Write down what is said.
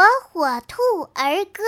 火火兔儿歌。